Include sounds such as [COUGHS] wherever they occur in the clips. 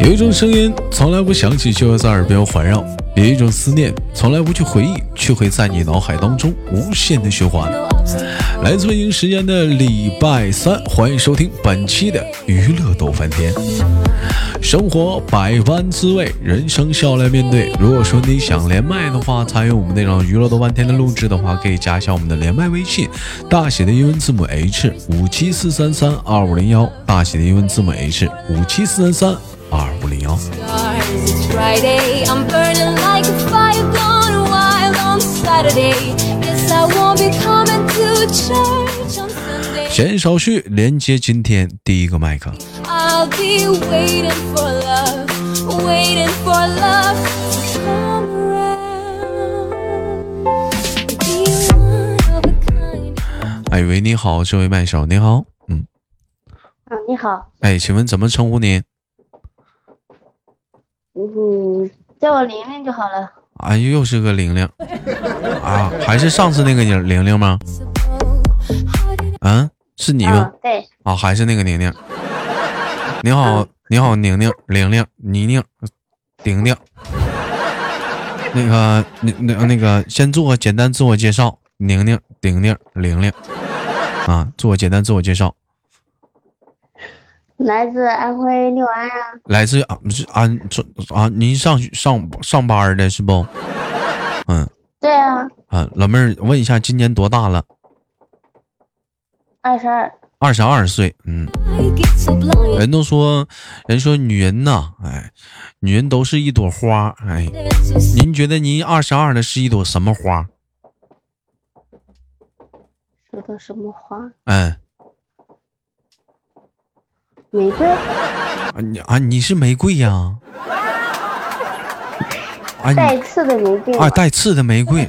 有一种声音从来不响起，却会在耳边环绕；有一种思念从来不去回忆，却会在你脑海当中无限的循环。来自北京时间的礼拜三，欢迎收听本期的娱乐逗翻天。生活百般滋味，人生笑来面对。如果说你想连麦的话，参与我们那场娱乐逗翻天的录制的话，可以加一下我们的连麦微信，大写的英文字母 H 五七四三三二五零幺，大写的英文字母 H 五七四三三。二五零幺。闲少叙，连接今天第一个麦克。哎喂，你好，这位麦手，你好，嗯，啊，你好，哎，请问怎么称呼您？嗯，叫我玲玲就好了。哎，又是个玲玲啊，还是上次那个玲玲玲吗？嗯，是你吗？对。啊，还是那个宁宁。你好，你好，宁宁，玲玲，妮妮，丁丁。那个，那那那个，先做个简单自我介绍。宁宁，丁丁，玲玲。啊，做个简单自我介绍。来自安徽六安啊，来自安是安这啊，您上上上班的是不？嗯，对啊。啊，老妹儿，问一下，今年多大了？二十二。二十二岁，嗯。人都说，人说女人呐，哎，女人都是一朵花，哎，您觉得您二十二的是一朵什么花？说的什么花？哎。玫瑰啊，你啊，你是玫瑰呀？啊，带刺的玫瑰啊，带刺的玫瑰，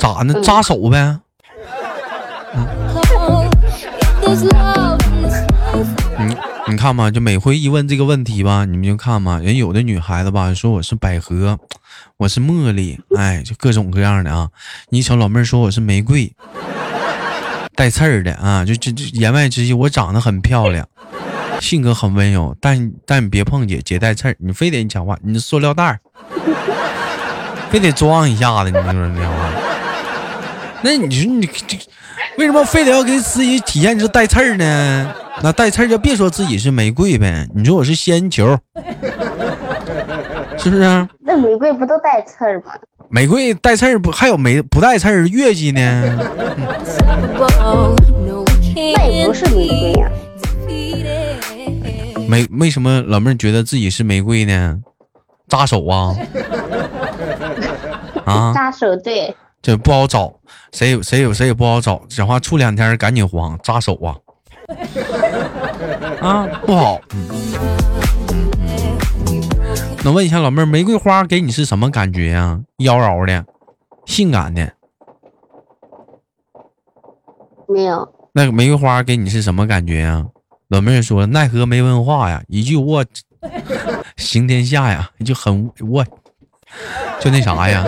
咋呢？扎手呗。你你看嘛，就每回一问这个问题吧，你们就看嘛，人有的女孩子吧，说我是百合，我是茉莉，哎，就各种各样的啊。你瞅老妹儿说我是玫瑰，带刺儿的啊，就就就言外之意，我长得很漂亮。性格很温柔，但但你别碰姐，姐带刺儿，你非得你讲话，你塑料袋儿，非得装一下子，你说你话，那你说你这 [LAUGHS] 为什么非得要给自己体现出带刺儿呢？那带刺儿就别说自己是玫瑰呗，你说我是仙球，[LAUGHS] 是不是？那玫瑰不都带刺儿吗？玫瑰带刺儿不还有没不带刺儿月季呢？那也不是玫瑰呀。[LAUGHS] 玫为什么老妹儿觉得自己是玫瑰呢？扎手啊！啊！扎手对，这不好找，谁有谁有谁也不好找。讲话处两天赶紧黄，扎手啊！啊，不好。那问一下老妹儿，玫瑰花给你是什么感觉呀？妖娆的，性感的？没有。那个玫瑰花给你是什么感觉呀？老妹儿说：“奈何没文化呀，一句我行天下呀，就很我就那啥呀。”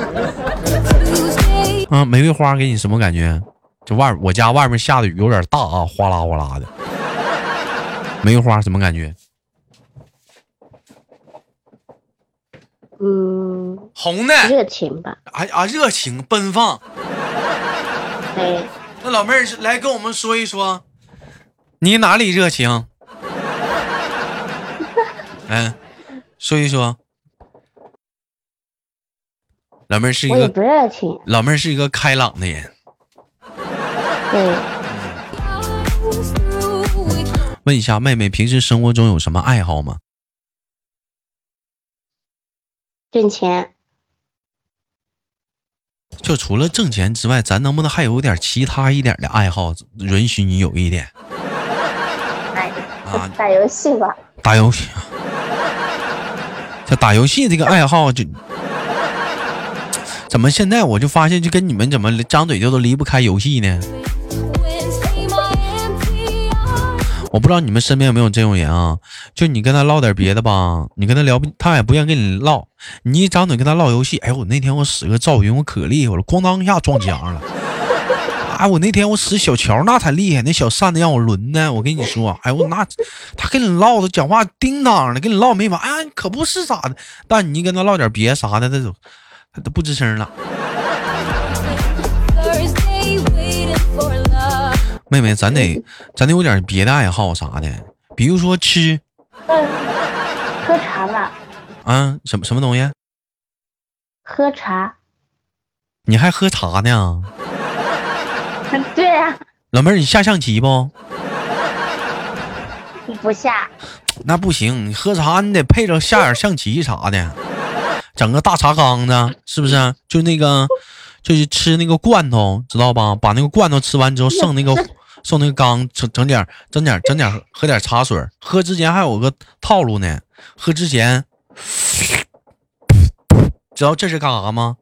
啊，玫瑰花给你什么感觉？这外我家外面下的雨有点大啊，哗啦哗啦的。玫瑰花什么感觉？嗯，红的，热情吧？啊啊，热情奔放。对。那老妹儿来跟我们说一说。你哪里热情？嗯，[LAUGHS] 说一说。老妹儿是一个不热情。老妹儿是一个开朗的人。对。问一下妹妹，平时生活中有什么爱好吗？挣钱。就除了挣钱之外，咱能不能还有点其他一点的爱好？允许你有一点。啊，打游戏吧。打游戏，[LAUGHS] 这打游戏这个爱好就，怎么现在我就发现就跟你们怎么张嘴就都离不开游戏呢？我不知道你们身边有没有这种人啊？就你跟他唠点别的吧，你跟他聊，他也不愿意跟你唠。你一张嘴跟他唠游戏，哎，我那天我使个赵云，我可厉害了，咣当一下撞墙了。[LAUGHS] 哎，我那天我使小乔那才厉害，那小扇子让我抡呢。我跟你说，哎我那他跟你唠的讲话叮当的，跟你唠没完。哎，可不是咋的，但你跟他唠点别啥的，他都他都不吱声了。妹妹，咱得咱得有点别的爱好啥的，比如说吃。喝茶吧。啊，什么什么东西？喝茶。你还喝茶呢？[LAUGHS] 对呀。老妹儿，你下象棋不？不下。那不行，你喝茶你得配着下点象棋啥的，整个大茶缸子，是不是？就那个，就是吃那个罐头，知道吧？把那个罐头吃完之后，剩那个，[LAUGHS] 剩那个缸，整整点，整点，整点，喝点茶水。喝之前还有个套路呢，喝之前，[COUGHS] 知道这是干啥吗？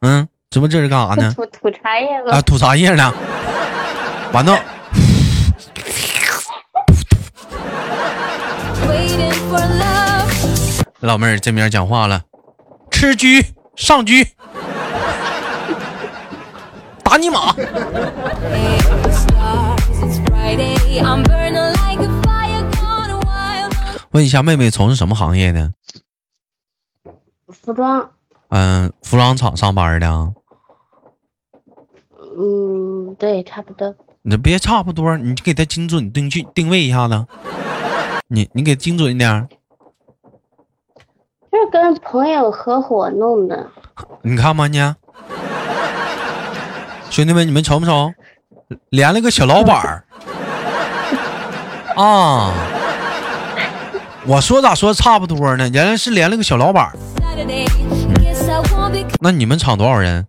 嗯，知不这是干啥呢？吐吐茶叶啊，吐茶叶呢。完了。老妹儿这边讲话了，吃车上车，打你马！问一下妹妹从事什么行业呢？服装。嗯，服装厂上班的。嗯，对，差不多。你别差不多，你给他精准定去定位一下子。你你给精准一点。是跟朋友合伙弄的。你看吧，你兄弟们，你们瞅没瞅？连了个小老板儿啊！我说咋说差不多呢？原来是连了个小老板儿。那你们厂多少人？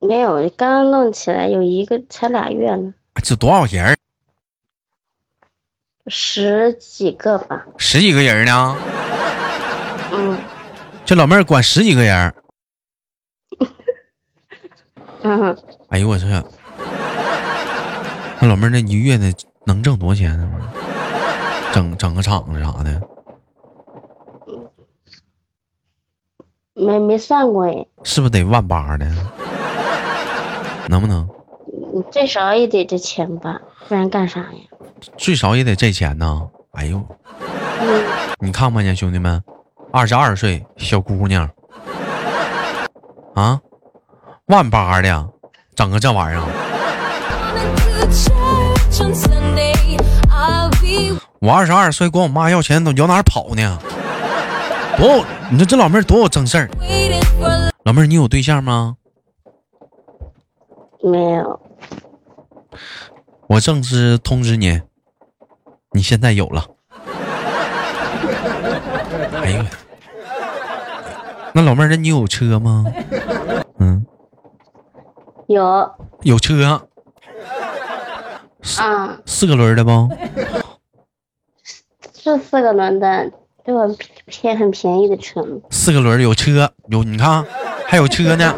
没有，刚刚弄起来，有一个才俩月呢。这多少人？十几个吧。十几个人呢？嗯。这老妹儿管十几个人？[LAUGHS] 嗯。哎呦我去！那老妹儿那一个月呢，能挣多少钱呢？整整个厂子啥的？没没算过哎，是不是得万八的？能不能？最少也得这钱吧，不然干啥呀？最少也得这钱呢。哎呦，你看吧，见兄弟们，二十二岁小姑娘啊，万八的，整个这玩意儿。我二十二岁，管我妈要钱，都有哪跑呢？多，你说这老妹儿多有正事儿。老妹儿，你有对象吗？没有。我正式通知你，你现在有了。哎呦，那老妹儿，那你有车吗？[LAUGHS] 嗯，有。有车。啊。[LAUGHS] 四个轮的不？是四个轮的。这个偏很便宜的车，四个轮有车有，你看还有车呢。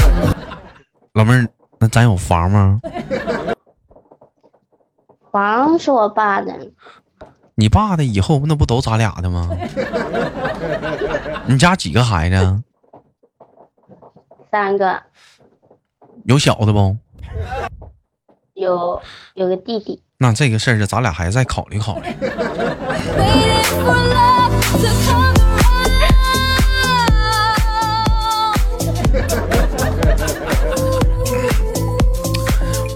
[LAUGHS] 老妹儿，那咱有房吗？房是我爸的。你爸的以后那不都咱俩的吗？你家几个孩子？三个。有小的不？有，有个弟弟。那这个事儿，咱俩还再考虑考虑。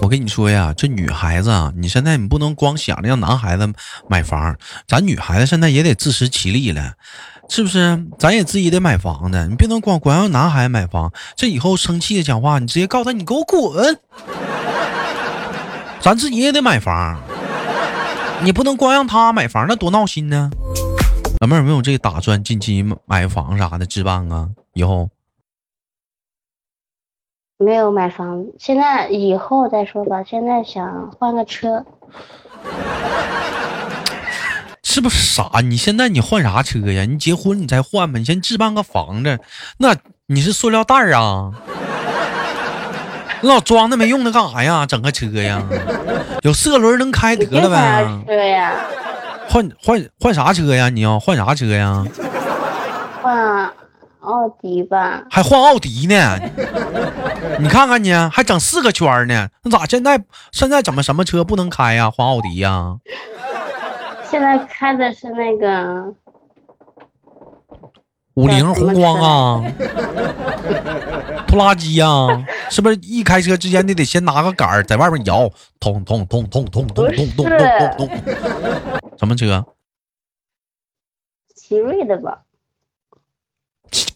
我跟你说呀，这女孩子啊，你现在你不能光想着让男孩子买房，咱女孩子现在也得自食其力了，是不是？咱也自己得买房子，你别能光光让男孩子买房，这以后生气的讲话，你直接告诉他，你给我滚。[LAUGHS] 咱自己也得买房，你不能光让他买房，那多闹心呢。老妹儿有没有这打算，近期买房啥的置办啊？以后没有买房，现在以后再说吧。现在想换个车，是不是傻？你现在你换啥车呀？你结婚你再换吧。你先置办个房子，那你是塑料袋啊？老装那没用的干啥呀？整个车呀，有四个轮能开得了呗。车呀？换换换啥车呀？你要换啥车呀？换奥迪吧。还换奥迪呢？[LAUGHS] 你看看你，还整四个圈呢？那咋现在现在怎么什么车不能开呀？换奥迪呀？现在开的是那个五菱宏光啊，拖 [LAUGHS] 拉机呀，是不是一开车之前你得先拿个杆儿在外面摇，通通通通通通通通通通通，什么车奇瑞的吧？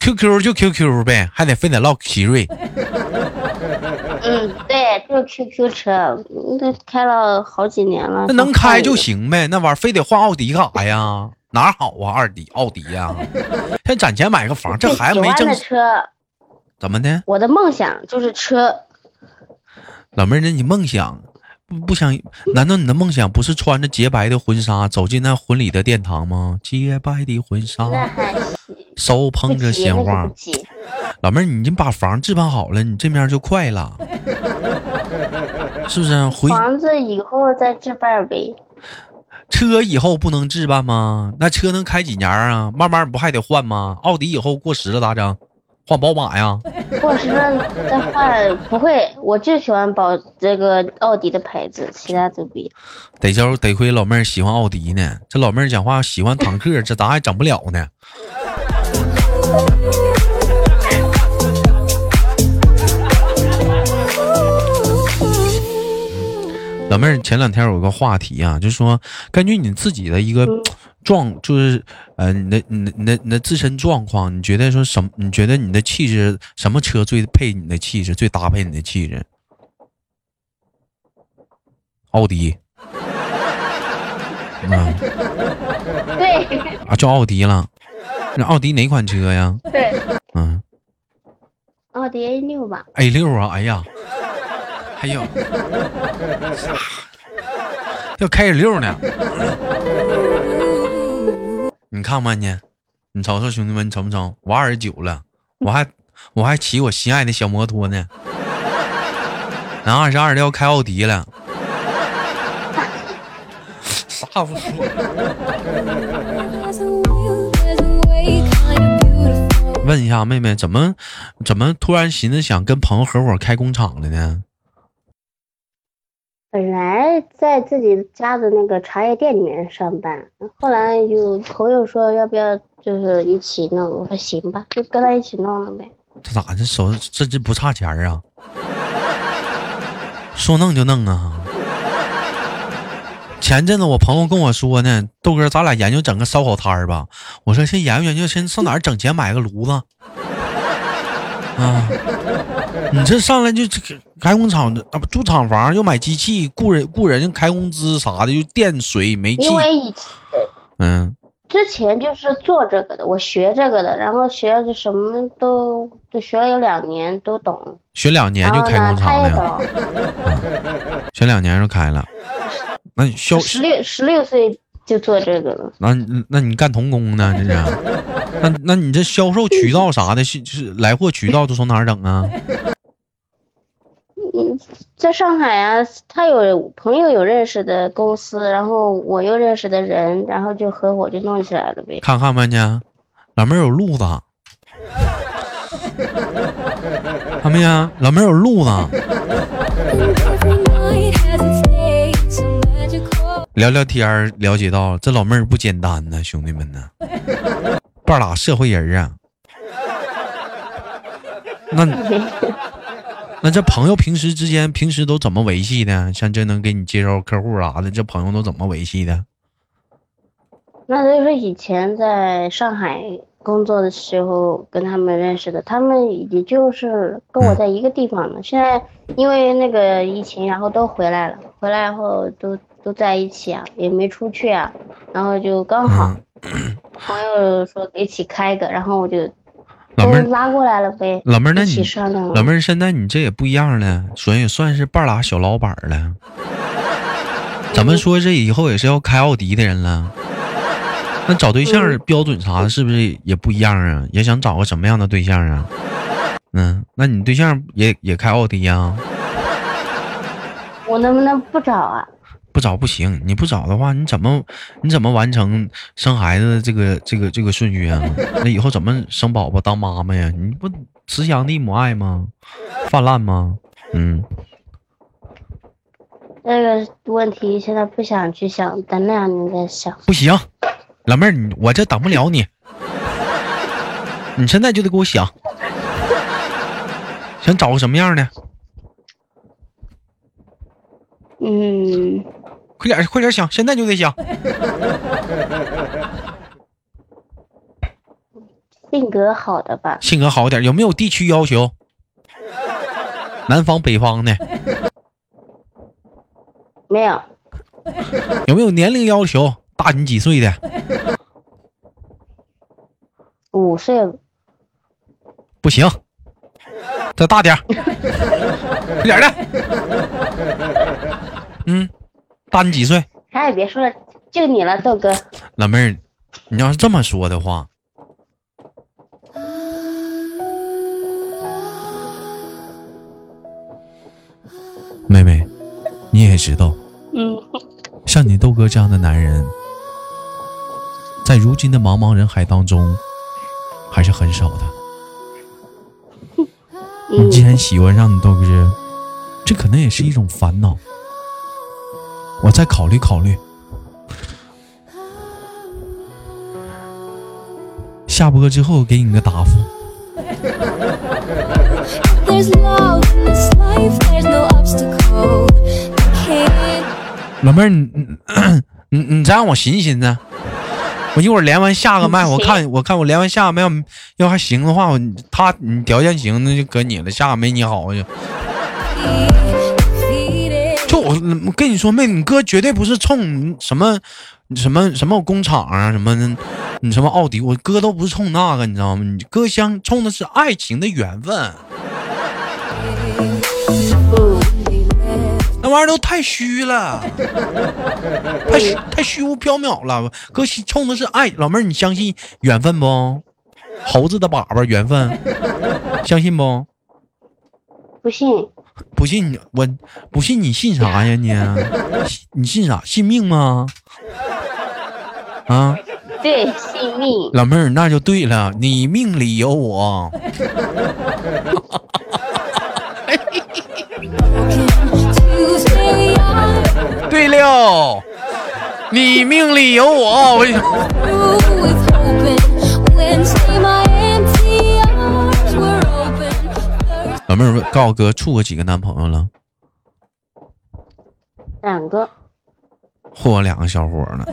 ？QQ 就 QQ 呗，还得非得唠奇瑞。嗯，对，就是 QQ 车，那开了好几年了。那能开就行。呗，那玩意儿非得换奥迪干啥呀？哪好啊？二迪奥迪呀、先攒钱买个房，这孩子没挣车，怎么的？我的梦想就是车。老妹儿，那你梦想不不想？难道你的梦想不是穿着洁白的婚纱走进那婚礼的殿堂吗？洁白的婚纱，那 [LAUGHS] 还行，手捧着鲜花。老妹儿，你把房置办好了，你这面就快了，是不是？回房子以后再置办呗。车以后不能置办吗？那车能开几年啊？慢慢不还得换吗？奥迪以后过时了咋整？换宝马呀？过时了再换，不会，我就喜欢宝这个奥迪的牌子，其他都不要。得招得亏老妹儿喜欢奥迪呢。这老妹儿讲话喜欢坦克，这咱还整不了呢。[LAUGHS] 老妹儿前两天有个话题啊，就是说根据你自己的一个嗯状，就是呃你的你的你的你的自身状况，你觉得说什么？你觉得你的气质什么车最配你的气质，最搭配你的气质？奥迪。[LAUGHS] 嗯对啊，叫奥迪了。那奥迪哪款车呀？对，嗯奥迪 A 六吧。，A 六啊，哎呀，还有要开 A 六呢。你看看你，你瞅瞅兄弟们，你瞅不瞅？我二十九了，我还我还骑我心爱的小摩托呢。然后二十二的要开奥迪了，[LAUGHS] 啥不说？问一下妹妹，怎么怎么突然寻思想跟朋友合伙开工厂了呢？本来在自己家的那个茶叶店里面上班，后来有朋友说要不要就是一起弄，我说行吧，就跟他一起弄了呗。这咋这手这这不差钱啊？说弄就弄啊！前阵子我朋友跟我说呢，豆哥，咱俩研究整个烧烤摊儿吧。我说先研究研究，先上哪儿整钱买个炉子啊？你这上来就这开工厂的啊，不租厂房又买机器，雇人雇人开工资啥的，又电水煤气因，为以前嗯，之前就是做这个的，我学这个的，然后学的什么都就学了有两年都懂，学两年就开工厂了，呀，学两年就开了。那你销十六十六岁就做这个了。那你那你干童工呢？这是？[LAUGHS] 那那你这销售渠道啥的，是是来货渠道都从哪儿整啊？[LAUGHS] 嗯，在上海啊，他有朋友有认识的公司，然后我又认识的人，然后就合伙就弄起来了呗。看看吧你，老妹儿有路子，[LAUGHS] 看没呀？老妹儿有路子，聊聊天儿了解到这老妹儿不简单呢，兄弟们呢，[LAUGHS] 半拉社会人啊。那那这朋友平时之间平时都怎么维系的？像这能给你介绍客户啥的，这朋友都怎么维系的？那都是以前在上海工作的时候跟他们认识的，他们也就是跟我在一个地方的。现在因为那个疫情，然后都回来了，回来后都都在一起啊，也没出去啊，然后就刚好 [CLEARS THROAT] 朋友说一起开个，然后我就都老妹儿，拉过来了呗，老妹儿，那你。老妹儿，现在你这也不一样了，所以算是半拉小老板了。咱们说这以后也是要开奥迪的人了？那找对象标准啥的，是不是也不一样啊？也想找个什么样的对象啊？嗯，那你对象也也开奥迪呀、我能不能不找啊？不找不行，你不找的话，你怎么你怎么完成生孩子的这个这个这个顺序啊？[LAUGHS] 那以后怎么生宝宝当妈妈呀？你不慈祥的母爱吗？泛滥吗？嗯，这个问题现在不想去想，等两年再想。不行，老妹儿，你我这等不了你，你现在就得给我想，想找个什么样的？嗯，快点快点想，现在就得想。性格好的吧？性格好点，有没有地区要求？南方北方的？没有。有没有年龄要求？大你几岁的？五岁。不行，再大点快 [LAUGHS] 点的。嗯，大你几岁？啥也别说了，就你了，豆哥。老妹儿，你要是这么说的话，妹妹，你也知道，嗯，像你豆哥这样的男人，在如今的茫茫人海当中，还是很少的。[LAUGHS] 你既然喜欢上你豆哥，这可能也是一种烦恼。我再考虑考虑。下播之后给你个答复。老妹儿，你你 [COUGHS] 你再让我寻思寻思。我一会儿连完下个麦，我看我看我连完下个麦，要要还行的话，我他你条件行，那就搁你了。下个没你好就。我跟你说，妹，你哥绝对不是冲什么什么什么工厂啊，什么你什么奥迪，我哥都不是冲那个，你知道吗？你哥相冲的是爱情的缘分。那玩意儿都太虚了，太虚太虚无缥缈了。哥冲的是爱，老妹儿，你相信缘分不？猴子的粑粑缘分，相信不？不信。不信你，我不信你信啥呀？你你信啥？信命吗？啊？对，信命。老妹儿，那就对了，你命里有我。[LAUGHS] 对了，你命里有我。我。[LAUGHS] 告诉哥，处过几个男朋友了？两个。嚯，两个小伙呢？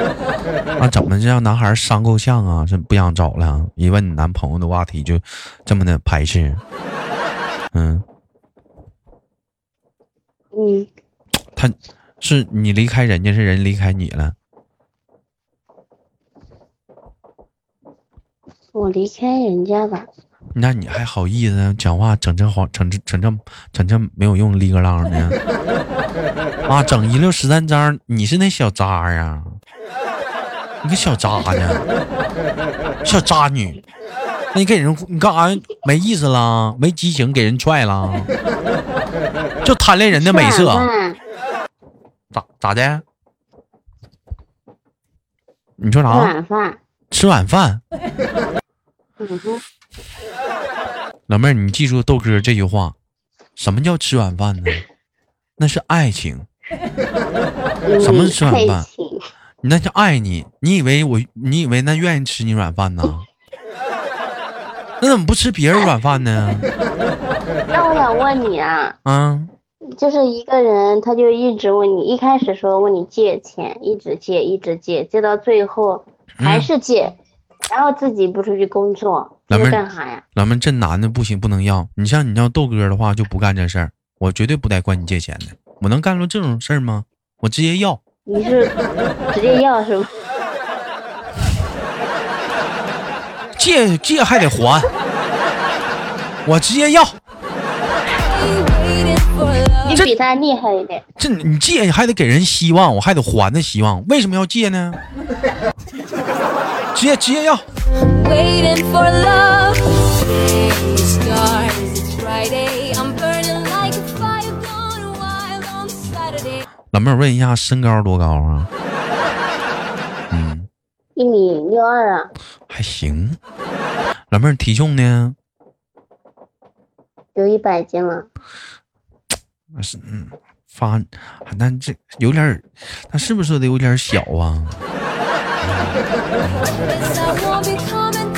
[LAUGHS] 啊，怎么这让男孩伤够呛啊？这不想找了？一问你男朋友的话题，就这么的排斥？嗯。嗯。他是你离开人家，是人离开你了？我离开人家吧。那你还好意思讲话，整这黄，整这整这整这没有用，立个浪的？[LAUGHS] 啊，整一溜十三张，你是那小渣呀？你个小渣呢？小渣女，那你给人你干啥？没意思了？没激情，给人踹了？就贪恋人的美色？咋咋的？你说啥？吃晚饭。吃晚饭。嗯哼。[LAUGHS] 老妹儿，你记住豆哥这句话，什么叫吃软饭呢？那是爱情。什么是吃软饭？你那叫爱你。你以为我？你以为那愿意吃你软饭呢？那怎么不吃别人软饭呢？那我想问你啊，嗯，就是一个人，他就一直问你，一开始说问你借钱，一直借，一直借，借到最后还是借，然后自己不出去工作。老妹干啥呀？老妹，这男的不行，不能要。你像你要豆哥的话，就不干这事儿。我绝对不带管你借钱的。我能干出这种事儿吗？我直接要。你是直接要是吗？借借还得还，我直接要。你比他厉害一点。这你借还得给人希望，我还得还的希望。为什么要借呢？直接直接要。老妹儿问一下，身高多高啊？嗯，一米六二啊，还行。老妹儿体重呢？有一百斤了。是嗯，发，那这有点儿，那是不是得有点儿小啊？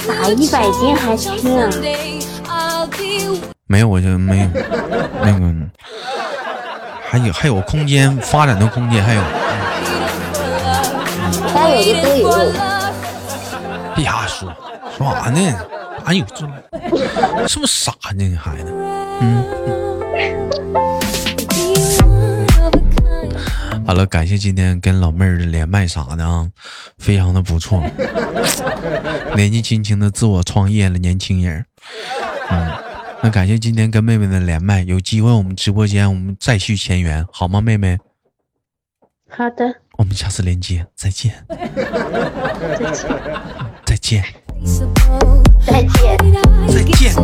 咋 [LAUGHS] 一百斤还轻啊？没有，我就没有那个，还有还有空间发展的空间，还有。该有的都有。别瞎说，说啥呢？哪有这？是不是傻呢？这孩子，嗯。好了，感谢今天跟老妹儿的连麦啥的啊，非常的不错。[LAUGHS] 年纪轻轻的自我创业了，年轻人。嗯，那感谢今天跟妹妹的连麦，有机会我们直播间我们再续前缘，好吗，妹妹？好的。我们下次连接，再见。再见。再见。再见。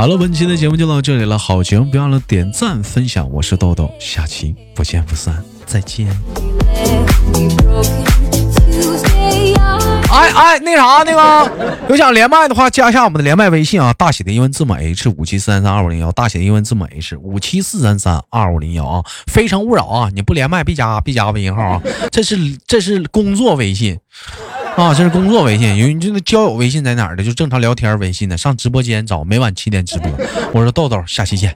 好了，本期的节目就到这里了。好节目，别忘了点赞分享。我是豆豆，下期不见不散，再见。哎哎，那啥，那个有想连麦的话，加一下我们的连麦微信啊，大写的英文字母 H 五七四三三二五零幺，大写的英文字母 H 五七四三三二五零幺啊。非诚勿扰啊，你不连麦别加，别加微信号啊，这是这是工作微信啊，这是工作微信。有你这个交友微信在哪儿的？就正常聊天微信的，上直播间找，每晚七点直播。我说豆豆，下期见。